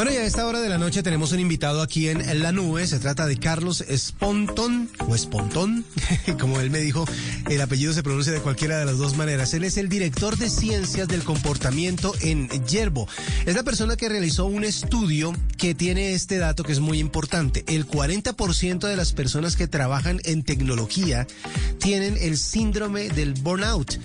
Bueno, y a esta hora de la noche tenemos un invitado aquí en La Nube. Se trata de Carlos Espontón, o Espontón, como él me dijo, el apellido se pronuncia de cualquiera de las dos maneras. Él es el director de ciencias del comportamiento en Yerbo. Es la persona que realizó un estudio que tiene este dato que es muy importante. El 40% de las personas que trabajan en tecnología tienen el síndrome del burnout.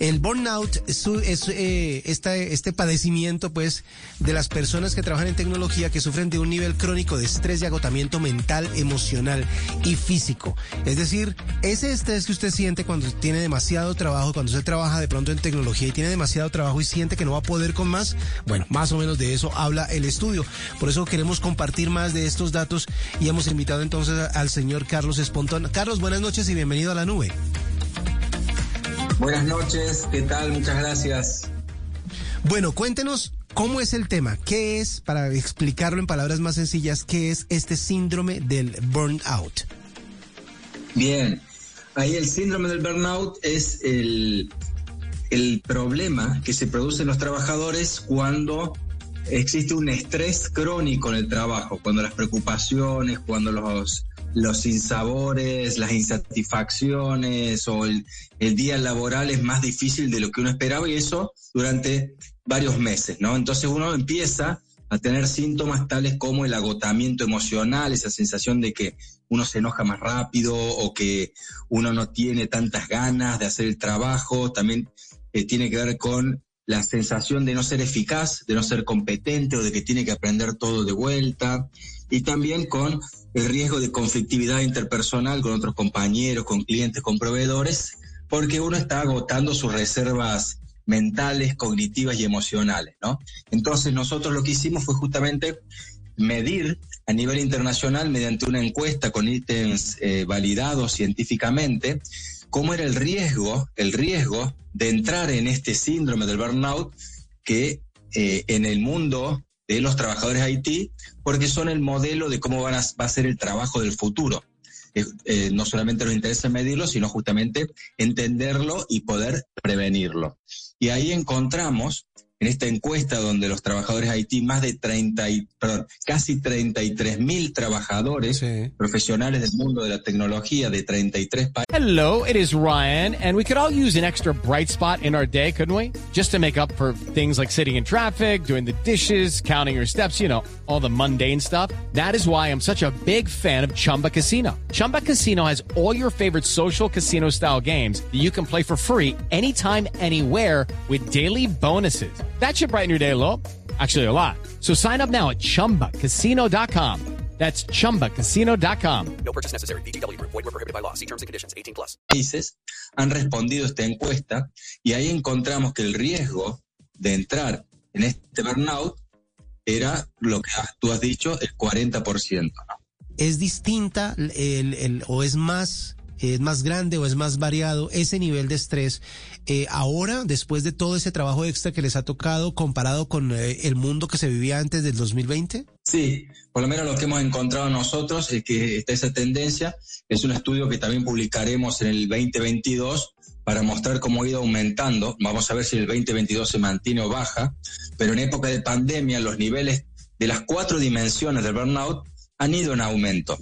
El burnout es, eh, este padecimiento, pues, de las personas que trabajan en tecnología que sufren de un nivel crónico de estrés y agotamiento mental, emocional y físico. Es decir, ese estrés que usted siente cuando tiene demasiado trabajo, cuando usted trabaja de pronto en tecnología y tiene demasiado trabajo y siente que no va a poder con más, bueno, más o menos de eso habla el estudio. Por eso queremos compartir más de estos datos y hemos invitado entonces al señor Carlos Espontón. Carlos, buenas noches y bienvenido a la nube. Buenas noches, ¿qué tal? Muchas gracias. Bueno, cuéntenos ¿Cómo es el tema? ¿Qué es, para explicarlo en palabras más sencillas, qué es este síndrome del burnout? Bien, ahí el síndrome del burnout es el, el problema que se produce en los trabajadores cuando existe un estrés crónico en el trabajo, cuando las preocupaciones, cuando los, los insabores, las insatisfacciones o el, el, día laboral es más difícil de lo que uno esperaba y eso durante varios meses, ¿no? Entonces uno empieza a tener síntomas tales como el agotamiento emocional, esa sensación de que uno se enoja más rápido o que uno no tiene tantas ganas de hacer el trabajo, también eh, tiene que ver con la sensación de no ser eficaz, de no ser competente o de que tiene que aprender todo de vuelta, y también con el riesgo de conflictividad interpersonal con otros compañeros, con clientes, con proveedores, porque uno está agotando sus reservas mentales, cognitivas y emocionales, ¿no? Entonces nosotros lo que hicimos fue justamente medir a nivel internacional mediante una encuesta con ítems eh, validados científicamente cómo era el riesgo, el riesgo de entrar en este síndrome del burnout que eh, en el mundo de los trabajadores IT, porque son el modelo de cómo va a ser el trabajo del futuro. Eh, no solamente nos interesa medirlo, sino justamente entenderlo y poder prevenirlo. Y ahí encontramos en esta encuesta donde los trabajadores Haití, más de 30, y, perdón, casi 33 mil trabajadores sí. profesionales del mundo de la tecnología de 33 países. Hello, it is Ryan, and we could all use an extra bright spot in our day, couldn't we? Just to make up for things like sitting in traffic, doing the dishes, counting your steps, you know, all the mundane stuff. That is why I'm such a big fan of Chumba Casino. Chumba Casino has all your favorite social casino style games that you can play for free anytime, anywhere with daily bonuses. That should brighten your day a little. Actually, a lot. So sign up now at chumbacasino.com. That's chumbacasino.com. No purchase necessary. BGW. Void were prohibited by law. See terms and conditions 18 plus. Países han respondido a esta encuesta y ahí encontramos que el riesgo de entrar en este burnout era lo que tú has dicho, el 40%. ¿no? ¿Es distinta el, el, o es más es más grande o es más variado ese nivel de estrés eh, ahora, después de todo ese trabajo extra que les ha tocado, comparado con eh, el mundo que se vivía antes del 2020? Sí, por lo menos lo que hemos encontrado nosotros es que está esa tendencia. Es un estudio que también publicaremos en el 2022 para mostrar cómo ha ido aumentando. Vamos a ver si el 2022 se mantiene o baja, pero en época de pandemia los niveles de las cuatro dimensiones del burnout han ido en aumento.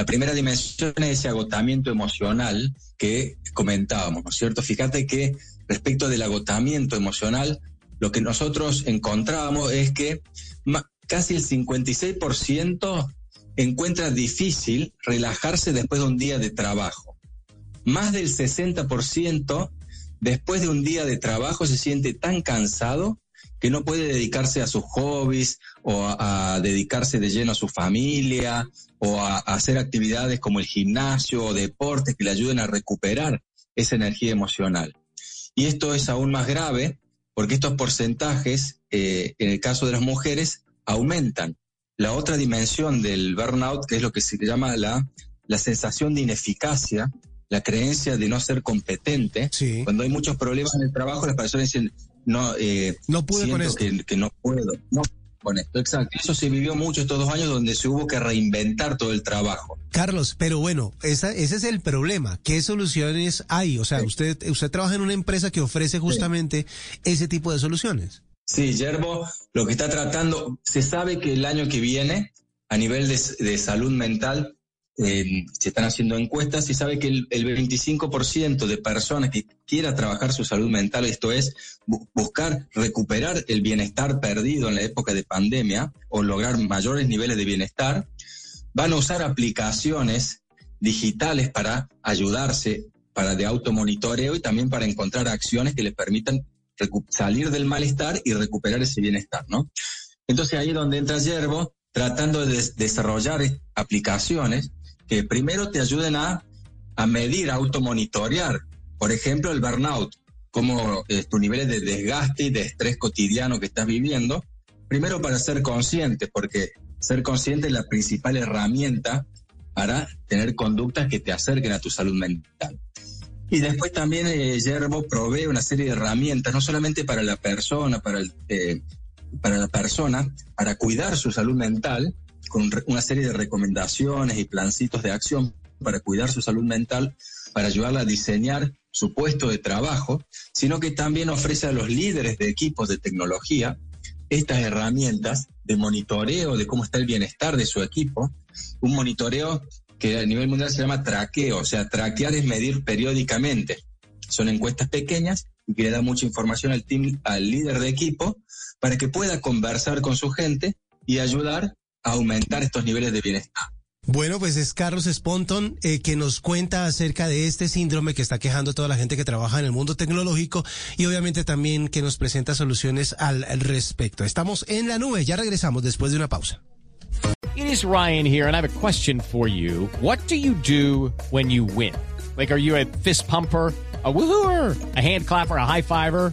La primera dimensión es ese agotamiento emocional que comentábamos, ¿no es cierto? Fíjate que respecto del agotamiento emocional, lo que nosotros encontrábamos es que casi el 56% encuentra difícil relajarse después de un día de trabajo. Más del 60% después de un día de trabajo se siente tan cansado que no puede dedicarse a sus hobbies o a, a, dedicarse de lleno a su familia o a, a, hacer actividades como el gimnasio o deportes que le ayuden a recuperar esa energía emocional. Y esto es aún más grave porque estos porcentajes, eh, en el caso de las mujeres, aumentan. La otra dimensión del burnout, que es lo que se llama la, la sensación de ineficacia, la creencia de no ser competente. Sí. Cuando hay muchos problemas en el trabajo, las personas dicen, no, eh, No pude con esto. que, que no puedo. No con esto, exacto. Eso se vivió mucho estos dos años donde se hubo que reinventar todo el trabajo. Carlos, pero bueno, esa, ese es el problema. ¿Qué soluciones hay? O sea, usted, usted trabaja en una empresa que ofrece justamente ese tipo de soluciones. Sí, Yerbo, lo que está tratando, se sabe que el año que viene, a nivel de, de salud mental, eh, se están haciendo encuestas y sabe que el, el 25% de personas que quiera trabajar su salud mental, esto es, bu- buscar recuperar el bienestar perdido en la época de pandemia o lograr mayores niveles de bienestar, van a usar aplicaciones digitales para ayudarse, para de automonitoreo y también para encontrar acciones que les permitan salir del malestar y recuperar ese bienestar, ¿no? Entonces ahí es donde entra Yerbo, tratando de des- desarrollar es- aplicaciones que primero te ayuden a, a medir, a automonitorear, por ejemplo, el burnout, como eh, tus niveles de desgaste y de estrés cotidiano que estás viviendo, primero para ser consciente, porque ser consciente es la principal herramienta para tener conductas que te acerquen a tu salud mental. Y después también eh, provee una serie de herramientas, no solamente para la persona, para, el, eh, para la persona, para cuidar su salud mental, con una serie de recomendaciones y plancitos de acción para cuidar su salud mental, para ayudarla a diseñar su puesto de trabajo, sino que también ofrece a los líderes de equipos de tecnología estas herramientas de monitoreo de cómo está el bienestar de su equipo, un monitoreo que a nivel mundial se llama traqueo, o sea, traquear es medir periódicamente. Son encuestas pequeñas y que le da mucha información al team, al líder de equipo, para que pueda conversar con su gente y ayudar aumentar estos niveles de bienestar. Bueno, pues es Carlos Sponton eh, que nos cuenta acerca de este síndrome que está quejando a toda la gente que trabaja en el mundo tecnológico y obviamente también que nos presenta soluciones al, al respecto. Estamos en la nube, ya regresamos después de una pausa. It is Ryan here, and I have a question for you. What do you do when you win? Like, are you a fist pumper? A woohooer, a hand clapper, a high fiver.